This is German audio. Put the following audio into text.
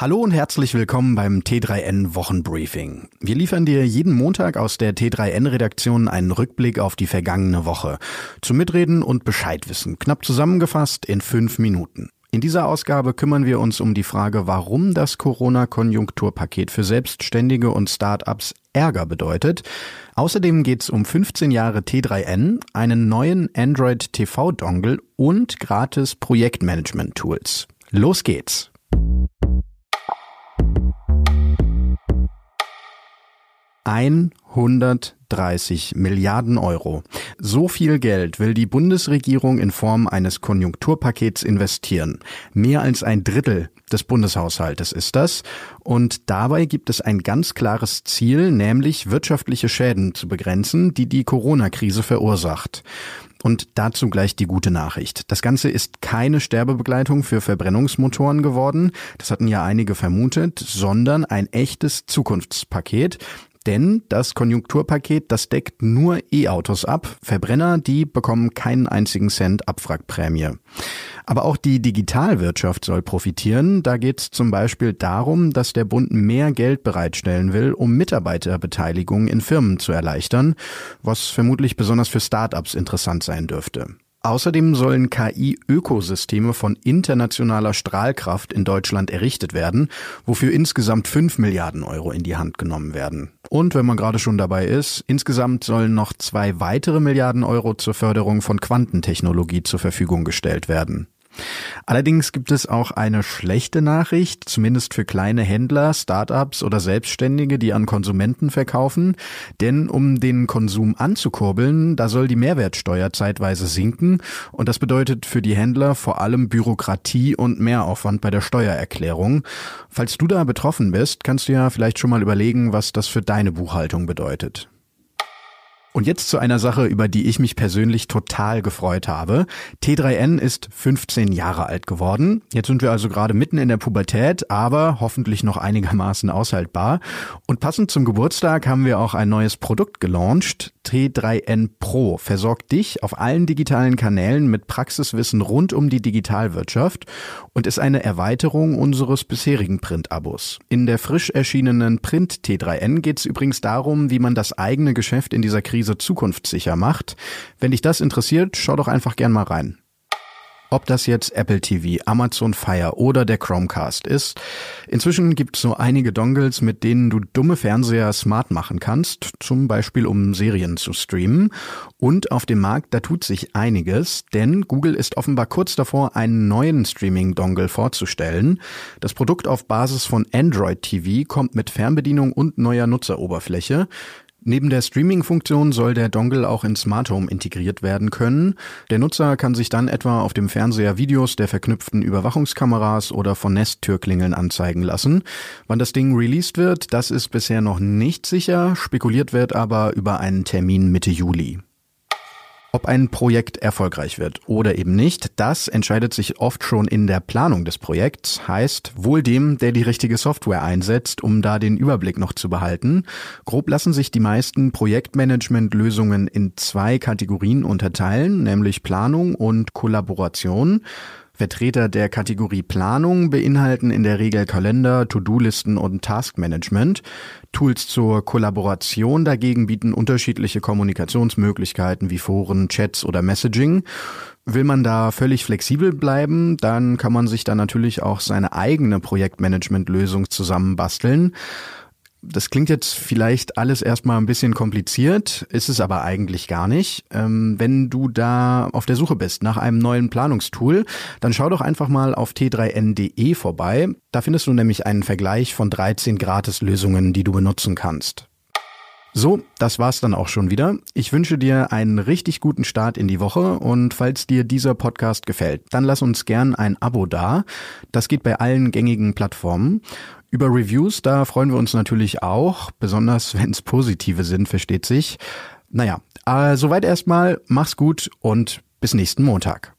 Hallo und herzlich willkommen beim T3N Wochenbriefing. Wir liefern dir jeden Montag aus der T3N Redaktion einen Rückblick auf die vergangene Woche. Zum Mitreden und Bescheidwissen. Knapp zusammengefasst in fünf Minuten. In dieser Ausgabe kümmern wir uns um die Frage, warum das Corona-Konjunkturpaket für Selbstständige und Start-ups Ärger bedeutet. Außerdem geht es um 15 Jahre T3N, einen neuen Android TV-Dongle und gratis Projektmanagement-Tools. Los geht's! 130 Milliarden Euro. So viel Geld will die Bundesregierung in Form eines Konjunkturpakets investieren. Mehr als ein Drittel des Bundeshaushaltes ist das. Und dabei gibt es ein ganz klares Ziel, nämlich wirtschaftliche Schäden zu begrenzen, die die Corona-Krise verursacht. Und dazu gleich die gute Nachricht. Das Ganze ist keine Sterbebegleitung für Verbrennungsmotoren geworden, das hatten ja einige vermutet, sondern ein echtes Zukunftspaket, denn das Konjunkturpaket, das deckt nur E-Autos ab. Verbrenner, die bekommen keinen einzigen Cent Abwrackprämie. Aber auch die Digitalwirtschaft soll profitieren. Da geht es zum Beispiel darum, dass der Bund mehr Geld bereitstellen will, um Mitarbeiterbeteiligung in Firmen zu erleichtern, was vermutlich besonders für Start-ups interessant sein dürfte. Außerdem sollen KI-Ökosysteme von internationaler Strahlkraft in Deutschland errichtet werden, wofür insgesamt 5 Milliarden Euro in die Hand genommen werden. Und wenn man gerade schon dabei ist, insgesamt sollen noch zwei weitere Milliarden Euro zur Förderung von Quantentechnologie zur Verfügung gestellt werden. Allerdings gibt es auch eine schlechte Nachricht, zumindest für kleine Händler, Startups oder Selbstständige, die an Konsumenten verkaufen. Denn um den Konsum anzukurbeln, da soll die Mehrwertsteuer zeitweise sinken. Und das bedeutet für die Händler vor allem Bürokratie und Mehraufwand bei der Steuererklärung. Falls du da betroffen bist, kannst du ja vielleicht schon mal überlegen, was das für deine Buchhaltung bedeutet. Und jetzt zu einer Sache, über die ich mich persönlich total gefreut habe. T3N ist 15 Jahre alt geworden. Jetzt sind wir also gerade mitten in der Pubertät, aber hoffentlich noch einigermaßen aushaltbar. Und passend zum Geburtstag haben wir auch ein neues Produkt gelauncht. T3N Pro versorgt dich auf allen digitalen Kanälen mit Praxiswissen rund um die Digitalwirtschaft und ist eine Erweiterung unseres bisherigen Print-Abos. In der frisch erschienenen Print T3N geht es übrigens darum, wie man das eigene Geschäft in dieser Krise Krise zukunftssicher macht. Wenn dich das interessiert, schau doch einfach gern mal rein. Ob das jetzt Apple TV, Amazon Fire oder der Chromecast ist. Inzwischen gibt es so einige Dongles, mit denen du dumme Fernseher smart machen kannst, zum Beispiel um Serien zu streamen. Und auf dem Markt, da tut sich einiges, denn Google ist offenbar kurz davor, einen neuen Streaming-Dongle vorzustellen. Das Produkt auf Basis von Android TV kommt mit Fernbedienung und neuer Nutzeroberfläche. Neben der Streaming-Funktion soll der Dongle auch in Smart Home integriert werden können. Der Nutzer kann sich dann etwa auf dem Fernseher Videos der verknüpften Überwachungskameras oder von Nest-Türklingeln anzeigen lassen. Wann das Ding released wird, das ist bisher noch nicht sicher, spekuliert wird aber über einen Termin Mitte Juli. Ob ein Projekt erfolgreich wird oder eben nicht, das entscheidet sich oft schon in der Planung des Projekts, heißt wohl dem, der die richtige Software einsetzt, um da den Überblick noch zu behalten. Grob lassen sich die meisten Projektmanagement-Lösungen in zwei Kategorien unterteilen, nämlich Planung und Kollaboration. Vertreter der Kategorie Planung beinhalten in der Regel Kalender, To-Do-Listen und Taskmanagement. Tools zur Kollaboration dagegen bieten unterschiedliche Kommunikationsmöglichkeiten wie Foren, Chats oder Messaging. Will man da völlig flexibel bleiben, dann kann man sich da natürlich auch seine eigene Projektmanagement-Lösung zusammenbasteln. Das klingt jetzt vielleicht alles erstmal ein bisschen kompliziert, ist es aber eigentlich gar nicht. Ähm, wenn du da auf der Suche bist nach einem neuen Planungstool, dann schau doch einfach mal auf t3n.de vorbei. Da findest du nämlich einen Vergleich von 13 Gratislösungen, die du benutzen kannst. So, das war's dann auch schon wieder. Ich wünsche dir einen richtig guten Start in die Woche und falls dir dieser Podcast gefällt, dann lass uns gern ein Abo da. Das geht bei allen gängigen Plattformen. Über Reviews, da freuen wir uns natürlich auch, besonders wenn es positive sind, versteht sich. Naja, äh, soweit erstmal, mach's gut und bis nächsten Montag.